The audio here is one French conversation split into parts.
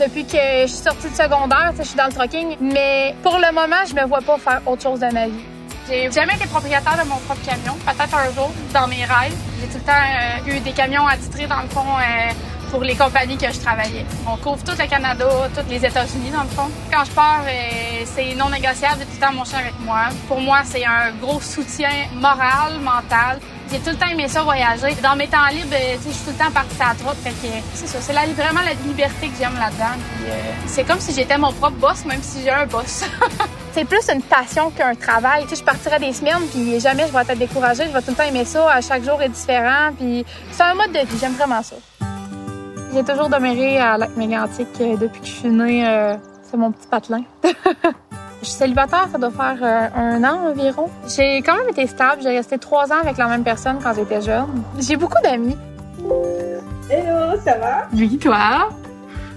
depuis que je suis sortie de secondaire, je suis dans le trucking. Mais pour le moment, je me vois pas faire autre chose de ma vie. J'ai jamais été propriétaire de mon propre camion. Peut-être un jour, dans mes rêves. J'ai tout le temps euh, eu des camions attitrés, dans le fond, euh, pour les compagnies que je travaillais. On couvre tout le Canada, tous les États-Unis, dans le fond. Quand je pars, euh, c'est non négociable. J'ai tout le temps mon chien avec moi. Pour moi, c'est un gros soutien moral, mental. J'ai tout le temps aimé ça voyager. Dans mes temps libres, je suis tout le temps partie à la trotte. Fait que c'est ça, c'est vraiment la liberté que j'aime là-dedans. c'est comme si j'étais mon propre boss, même si j'ai un boss. c'est plus une passion qu'un travail. Tu sais, je partirais des semaines, puis jamais je vais être découragée. Je vais tout le temps aimer ça. À chaque jour est différent, puis c'est un mode de vie. J'aime vraiment ça. J'ai toujours demeuré à Lac Mégantic euh, depuis que je suis née. Euh, c'est mon petit patelin. Je suis célibataire, ça doit faire euh, un an environ. J'ai quand même été stable. J'ai resté trois ans avec la même personne quand j'étais jeune. J'ai beaucoup d'amis. Hello, ça va? Oui, toi?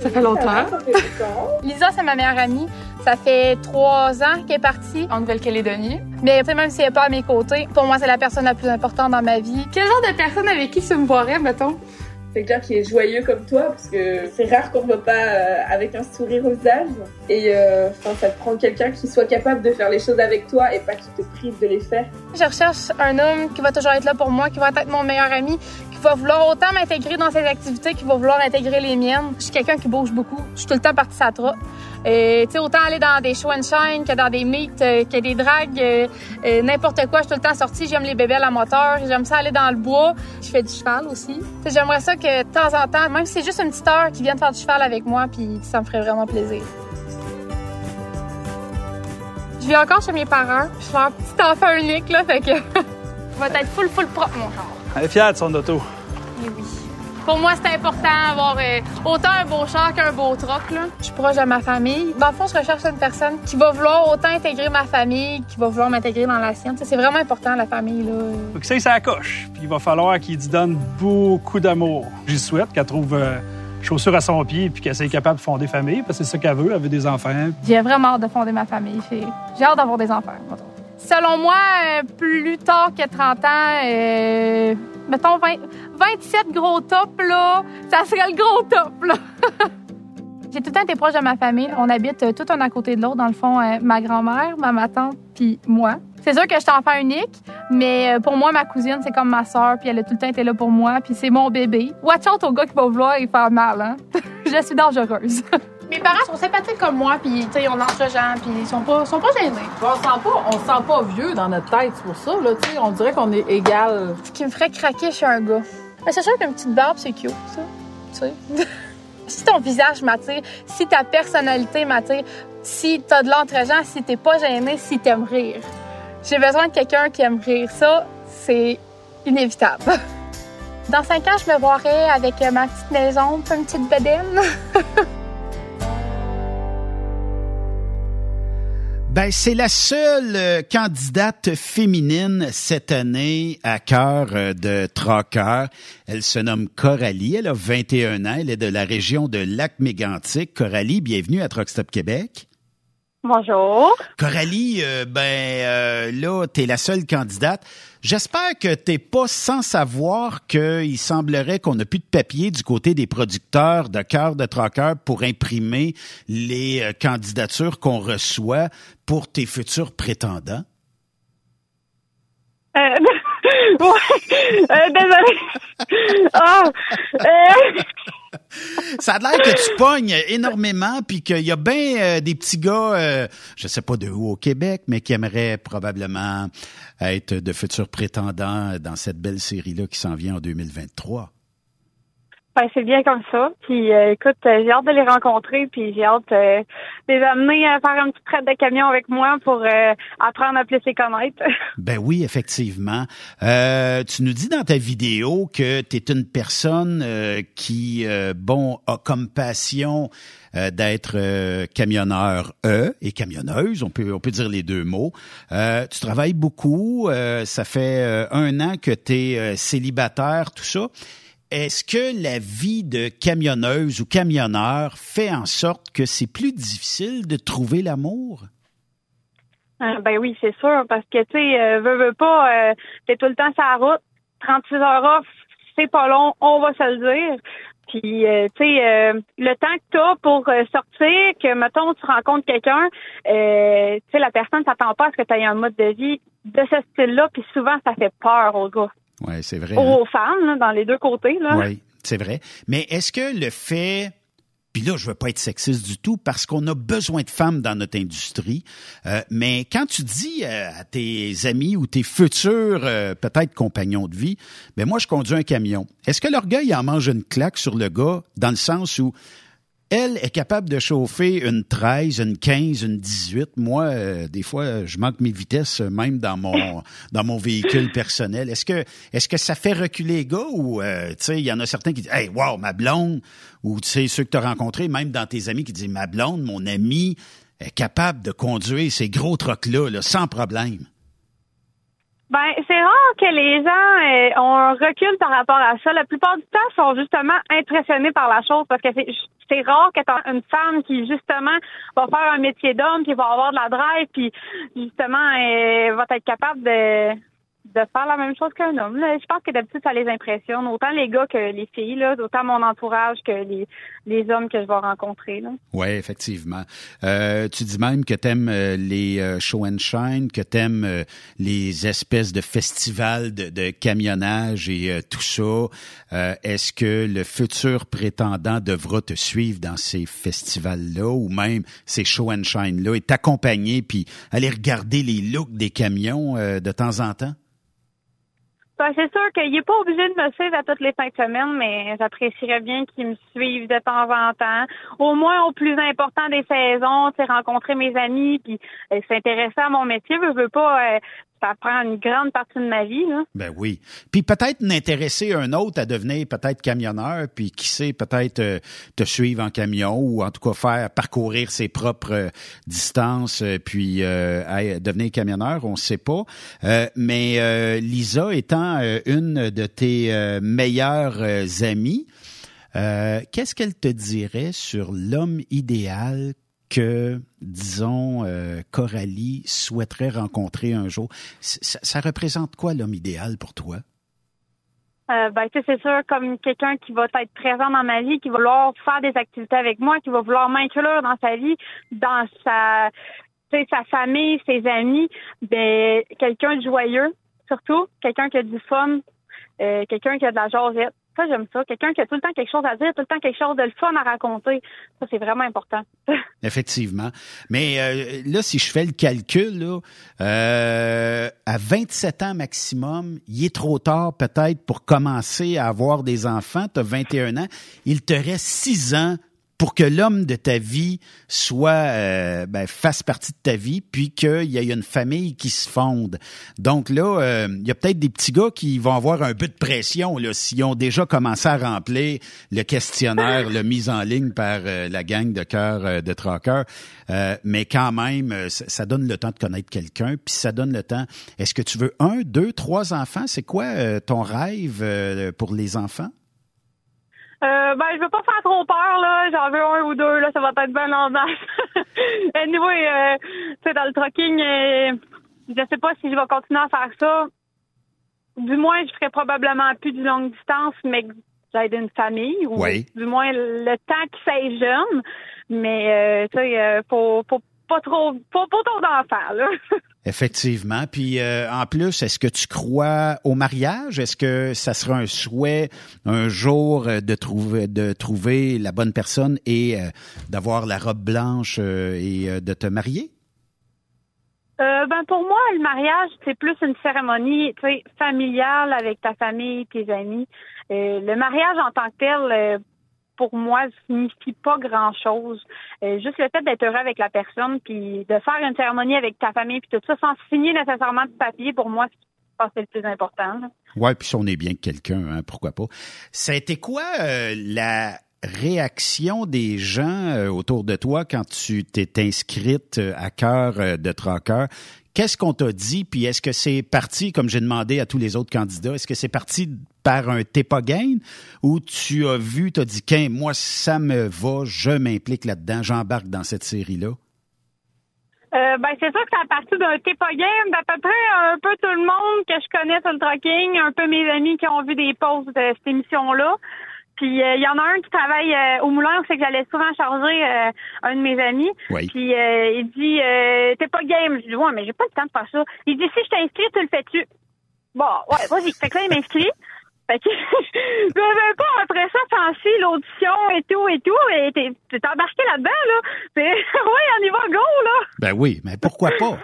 Ça fait longtemps. Ça, fait longtemps. Lisa, c'est ma meilleure amie. Ça fait trois ans qu'elle est partie en Nouvelle-Calédonie. Mais même si elle n'est pas à mes côtés, pour moi, c'est la personne la plus importante dans ma vie. Quel genre de personne avec qui tu me boirais, mettons? Quelqu'un qui est joyeux comme toi, parce que c'est rare qu'on ne voit pas euh, avec un sourire au visage. Et euh, ça te prend quelqu'un qui soit capable de faire les choses avec toi et pas qui te prive de les faire. Je recherche un homme qui va toujours être là pour moi, qui va être mon meilleur ami, qui va vouloir autant m'intégrer dans ses activités, qui va vouloir intégrer les miennes. Je suis quelqu'un qui bouge beaucoup. Je suis tout le temps partie à trop. Et tu sais, autant aller dans des show and shine que dans des meets, euh, que des dragues, euh, euh, n'importe quoi. Je suis tout le temps sortie. J'aime les bébés à moteur. J'aime ça aller dans le bois. Je fais du cheval aussi. J'aimerais ça que de temps en temps, même si c'est juste une petite heure, qu'ils viennent faire du cheval avec moi, puis ça me ferait vraiment plaisir. Je vis encore chez mes parents. Je suis un petit enfant unique, là, fait que va être full, full propre, mon char. Elle est fière de son auto. Eh oui. Pour moi, c'est important d'avoir euh, autant un beau char qu'un beau troc. Là. Je suis proche de ma famille. Dans le fond, je recherche une personne qui va vouloir autant intégrer ma famille, qui va vouloir m'intégrer dans la sienne. C'est vraiment important, la famille. Là. Faut que ça, ça coche. Puis il va falloir qu'il te donne beaucoup d'amour. J'y souhaite qu'elle trouve... Euh, chaussures à son pied puis qu'elle soit capable de fonder famille parce que c'est ça qu'elle veut, elle veut des enfants. J'ai vraiment hâte de fonder ma famille. J'ai hâte d'avoir des enfants. Selon moi, euh, plus tard que 30 ans, euh, mettons 27 gros tops, là, ça serait le gros top, là. J'ai tout le temps été proche de ma famille. On habite euh, tout un à côté de l'autre. Dans le fond, ma grand-mère, ma, tante, puis moi. C'est sûr que je suis enfant unique, mais pour moi, ma cousine, c'est comme ma soeur, puis elle a tout le temps été là pour moi, puis c'est mon bébé. Watch out au gars qui va vouloir y faire mal, hein? je suis dangereuse. Mes parents sont sympathiques comme moi, puis ils ont l'âge de gens, puis ils sont pas, sont pas gênés. On sent pas, on sent pas vieux dans notre tête, c'est pour ça, là, tu sais, on dirait qu'on est égal. Ce qui me ferait craquer chez un gars. Mais c'est sûr qu'une petite barbe, c'est cute, ça. Tu sais. si ton visage m'attire, si ta personnalité m'attire, si t'as de l'entre-gens, si t'es pas gêné, si t'aimes rire. J'ai besoin de quelqu'un qui aime rire. Ça, c'est inévitable. Dans cinq ans, je me vois avec ma petite maison, une petite bedaine. Ben, c'est la seule euh, candidate féminine cette année à cœur euh, de Trocker. Elle se nomme Coralie. Elle a 21 ans. Elle est de la région de Lac-Mégantic. Coralie, bienvenue à Truckstop Québec. Bonjour. Coralie, euh, ben euh, là, tu es la seule candidate. J'espère que t'es pas sans savoir qu'il semblerait qu'on n'a plus de papier du côté des producteurs de cœur de pour imprimer les euh, candidatures qu'on reçoit pour tes futurs prétendants. Euh, euh, désolé. Oh, Ça a l'air que tu pognes énormément, puis qu'il y a bien euh, des petits gars, euh, je sais pas de où au Québec, mais qui aimeraient probablement être de futurs prétendants dans cette belle série-là qui s'en vient en 2023. Ben, c'est bien comme ça. Puis euh, écoute, euh, j'ai hâte de les rencontrer, puis j'ai hâte euh, de les amener à faire un petit traite de camion avec moi pour apprendre à plus les connaître. Ben oui, effectivement. tu nous dis dans ta vidéo que tu es une personne qui, bon, a comme passion d'être camionneur E et camionneuse, on peut on peut dire les deux mots. tu travailles beaucoup, ça fait un an que tu es célibataire, tout ça. Est-ce que la vie de camionneuse ou camionneur fait en sorte que c'est plus difficile de trouver l'amour? Euh, ben oui, c'est sûr, parce que, tu sais, euh, veux, veux pas, euh, t'es tout le temps sur la route, 36 heures off, c'est pas long, on va se le dire. Puis, euh, tu sais, le temps que tu as pour sortir, que, mettons, tu rencontres quelqu'un, tu sais, la personne s'attend pas à ce que tu aies un mode de vie de ce style-là, puis souvent, ça fait peur aux gars. Oui, c'est vrai. Aux hein? femmes, dans les deux côtés. Là. Oui, c'est vrai. Mais est-ce que le fait puis là, je veux pas être sexiste du tout parce qu'on a besoin de femmes dans notre industrie. mais quand tu dis à tes amis ou tes futurs peut-être compagnons de vie, ben moi je conduis un camion. Est-ce que l'orgueil en mange une claque sur le gars dans le sens où elle est capable de chauffer une 13, une 15, une 18. Moi, euh, des fois, je manque mes vitesses euh, même dans mon dans mon véhicule personnel. Est-ce que est-ce que ça fait reculer les gars ou euh, tu sais, il y en a certains qui disent "Hey, wow, ma blonde" ou tu sais ceux que tu as rencontrés, même dans tes amis qui disent "Ma blonde, mon ami est capable de conduire ces gros trucks là, là sans problème." Ben, c'est rare que les gens euh, ont un recul par rapport à ça. La plupart du temps, sont justement impressionnés par la chose parce que c'est, c'est rare que t'as une femme qui, justement, va faire un métier d'homme, qui va avoir de la drive, puis justement, va être capable de de faire la même chose qu'un homme. Là. Je pense que d'habitude, ça les impressionne, autant les gars que les filles, là, autant mon entourage que les, les hommes que je vais rencontrer. Oui, effectivement. Euh, tu dis même que tu aimes euh, les euh, show and shine, que tu aimes euh, les espèces de festivals de, de camionnage et euh, tout ça. Est-ce que le futur prétendant devra te suivre dans ces festivals-là ou même ces show and shine-là et t'accompagner puis aller regarder les looks des camions de temps en temps? Ben, c'est sûr qu'il n'est pas obligé de me suivre à toutes les fins de semaine, mais j'apprécierais bien qu'il me suive de temps en temps. Au moins au plus important des saisons, c'est rencontrer mes amis, puis euh, s'intéresser à mon métier. Je veux pas euh, ça prend une grande partie de ma vie. Là. Ben oui. Puis peut-être n'intéresser un autre à devenir peut-être camionneur, puis qui sait peut-être euh, te suivre en camion ou en tout cas faire parcourir ses propres euh, distances, euh, puis devenir camionneur, on ne sait pas. mais Lisa étant une de tes meilleures amies, qu'est-ce qu'elle te dirait sur l'homme idéal que, disons, euh, Coralie souhaiterait rencontrer un jour. Ça, représente quoi l'homme idéal pour toi? Euh, ben, c'est sûr, comme quelqu'un qui va être présent dans ma vie, qui va vouloir faire des activités avec moi, qui va vouloir m'inclure dans sa vie, dans sa, sa famille, ses amis, ben, quelqu'un de joyeux, surtout, quelqu'un qui a du fun, euh, quelqu'un qui a de la jasette. Ça, j'aime ça. Quelqu'un qui a tout le temps quelque chose à dire, tout le temps quelque chose de le fun à raconter. Ça, c'est vraiment important. Effectivement. Mais euh, là, si je fais le calcul, là, euh, à 27 ans maximum, il est trop tard peut-être pour commencer à avoir des enfants. Tu as 21 ans. Il te reste 6 ans pour que l'homme de ta vie soit euh, ben, fasse partie de ta vie, puis qu'il y ait une famille qui se fonde. Donc là, euh, il y a peut-être des petits gars qui vont avoir un peu de pression là, s'ils ont déjà commencé à remplir le questionnaire, le mis en ligne par euh, la gang de cœur de traqueurs. mais quand même, ça, ça, donne le temps de connaître quelqu'un, puis ça donne le temps. Est-ce que tu veux un, deux, trois enfants? C'est quoi ton rêve pour les enfants? Euh, ben, je veux pas faire trop peur, là. J'en veux un ou deux, là. Ça va être bien en anyway, euh, tu sais, dans le trucking, euh, je sais pas si je vais continuer à faire ça. Du moins, je ferai probablement plus de longue distance, mais j'aide une famille. Ou du moins, le temps que c'est jeune. Mais, euh, tu sais, euh, pour, pour pas trop, pas, pas trop d'enfants, là. Effectivement. Puis euh, en plus, est-ce que tu crois au mariage? Est-ce que ça sera un souhait un jour euh, de trouver de trouver la bonne personne et euh, d'avoir la robe blanche et de te marier? Ben pour moi, le mariage c'est plus une cérémonie, familiale avec ta famille, tes amis. le mariage en tant que tel, pour moi, signifie pas grand-chose. Euh, juste le fait d'être heureux avec la personne, puis de faire une cérémonie avec ta famille, puis tout ça, sans signer nécessairement de papier, pour moi, c'est le plus important. Oui, puis si on est bien que quelqu'un, hein, pourquoi pas. Ça a été quoi euh, la réaction des gens euh, autour de toi quand tu t'es inscrite à cœur de Traqueur? Qu'est-ce qu'on t'a dit? Puis est-ce que c'est parti, comme j'ai demandé à tous les autres candidats, est-ce que c'est parti par un gain ou tu as vu, tu as dit, qu'un, moi, ça me va, je m'implique là-dedans, j'embarque dans cette série-là? Euh, ben, c'est sûr que c'est à partir d'un game d'à peu près un peu tout le monde que je connais sur le trucking, un peu mes amis qui ont vu des posts de cette émission-là. Puis il y en a un qui travaille au moulin, c'est que j'allais souvent charger un de mes amis. Oui. Puis il dit T'es pas game. Je dis Ouais, mais j'ai pas le temps de faire ça. Il dit Si je t'inscris, tu le fais-tu? Bon, ouais, vas-y. Fait que là, il m'inscrit. Fait que je veux pas après ça penser l'audition et tout et tout. Et t'es embarqué là-dedans, là. oui, on y va, go, là. Ben oui, mais pourquoi pas?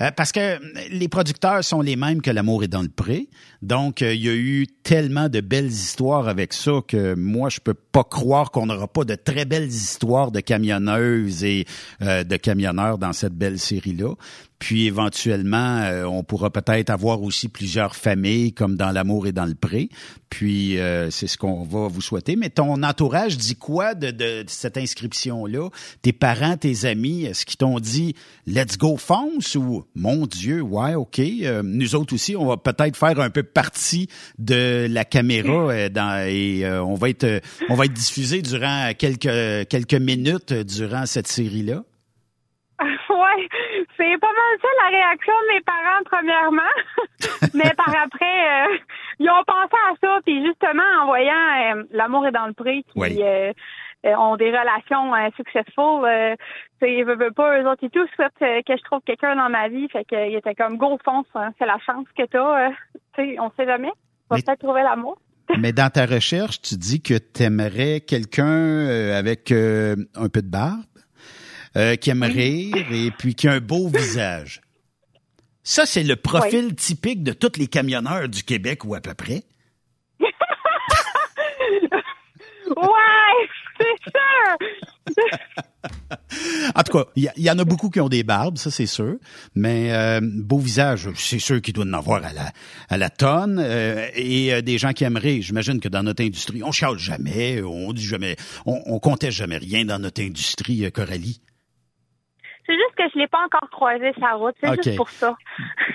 Euh, parce que les producteurs sont les mêmes que L'amour est dans le pré. Donc, euh, il y a eu tellement de belles histoires avec ça que moi, je peux pas croire qu'on n'aura pas de très belles histoires de camionneuses et euh, de camionneurs dans cette belle série-là. Puis éventuellement, on pourra peut-être avoir aussi plusieurs familles comme dans L'amour et dans le pré. Puis c'est ce qu'on va vous souhaiter. Mais ton entourage dit quoi de, de cette inscription-là? Tes parents, tes amis, est-ce qu'ils t'ont dit « let's go fonce » ou mon Dieu, ouais, OK. Euh, nous autres aussi, on va peut-être faire un peu partie de la caméra euh, dans, et euh, on va être on va être diffusé durant quelques quelques minutes durant cette série-là. C'est pas mal ça la réaction de mes parents premièrement, mais par après ils ont pensé à ça puis justement en voyant l'amour est dans le prix qui euh, ont des relations euh, successful. Euh, ils veulent pas, eux autres et tout, souhaitent euh, que je trouve quelqu'un dans ma vie. Fait qu'ils étaient comme, go, fonce, hein, c'est la chance que t'as. sais, on sait jamais. On va peut-être trouver l'amour. Mais dans ta recherche, tu dis que tu aimerais quelqu'un avec un peu de barbe, qui aime rire et puis qui a un beau visage. Ça, c'est le profil typique de tous les camionneurs du Québec ou à peu près. ouais! C'est sûr! en tout cas, il y, en a beaucoup qui ont des barbes, ça c'est sûr. Mais euh, beau visage, c'est sûr qu'il doit en avoir à la, à la tonne. Euh, et euh, des gens qui aimeraient, j'imagine que dans notre industrie, on chiale jamais, on dit jamais, on, on conteste jamais rien dans notre industrie, Coralie. C'est juste que je l'ai pas encore croisé sa route. C'est juste pour ça.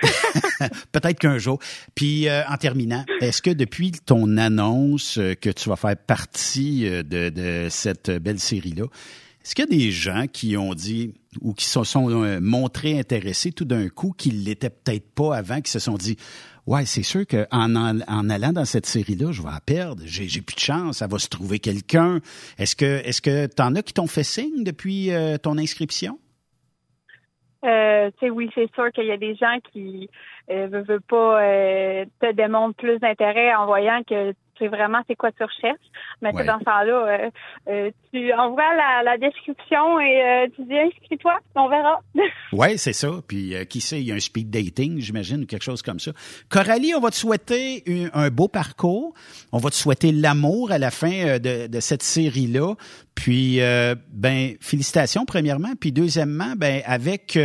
Peut-être qu'un jour. Puis euh, en terminant, est-ce que depuis ton annonce euh, que tu vas faire partie euh, de, cette belle série-là, est-ce qu'il y a des gens qui ont dit ou qui se sont montrés intéressés tout d'un coup, qui l'étaient peut-être pas avant, qui se sont dit Ouais, c'est sûr qu'en en, allant dans cette série-là, je vais la perdre. J'ai, plus de chance. Ça va se trouver quelqu'un. Est-ce que est-ce que t'en as qui t'ont fait signe depuis ton inscription? Euh, oui, c'est sûr qu'il y a des gens qui euh, veulent, pas euh, te démontrent plus d'intérêt en voyant que c'est vraiment c'est quoi tu recherches. Mais dans ce temps-là, euh, tu envoies la, la description et tu dis inscris-toi, on verra. oui, c'est ça. Puis qui sait, il y a un speed dating, j'imagine, ou quelque chose comme ça. Coralie, on va te souhaiter un, beau parcours. On va te souhaiter l'amour à la fin de, de cette série-là. Puis, ben, félicitations premièrement. Puis deuxièmement, ben, avec,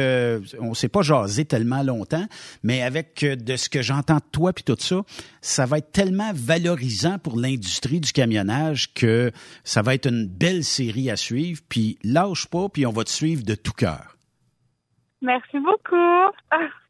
on s'est pas jasé tellement longtemps, mais avec de ce que j'entends de toi puis tout ça, ça va être tellement valorisant pour l'industrie du camionnage que ça va être une belle série à suivre. Puis lâche pas, puis on va te suivre de tout cœur. Merci beaucoup.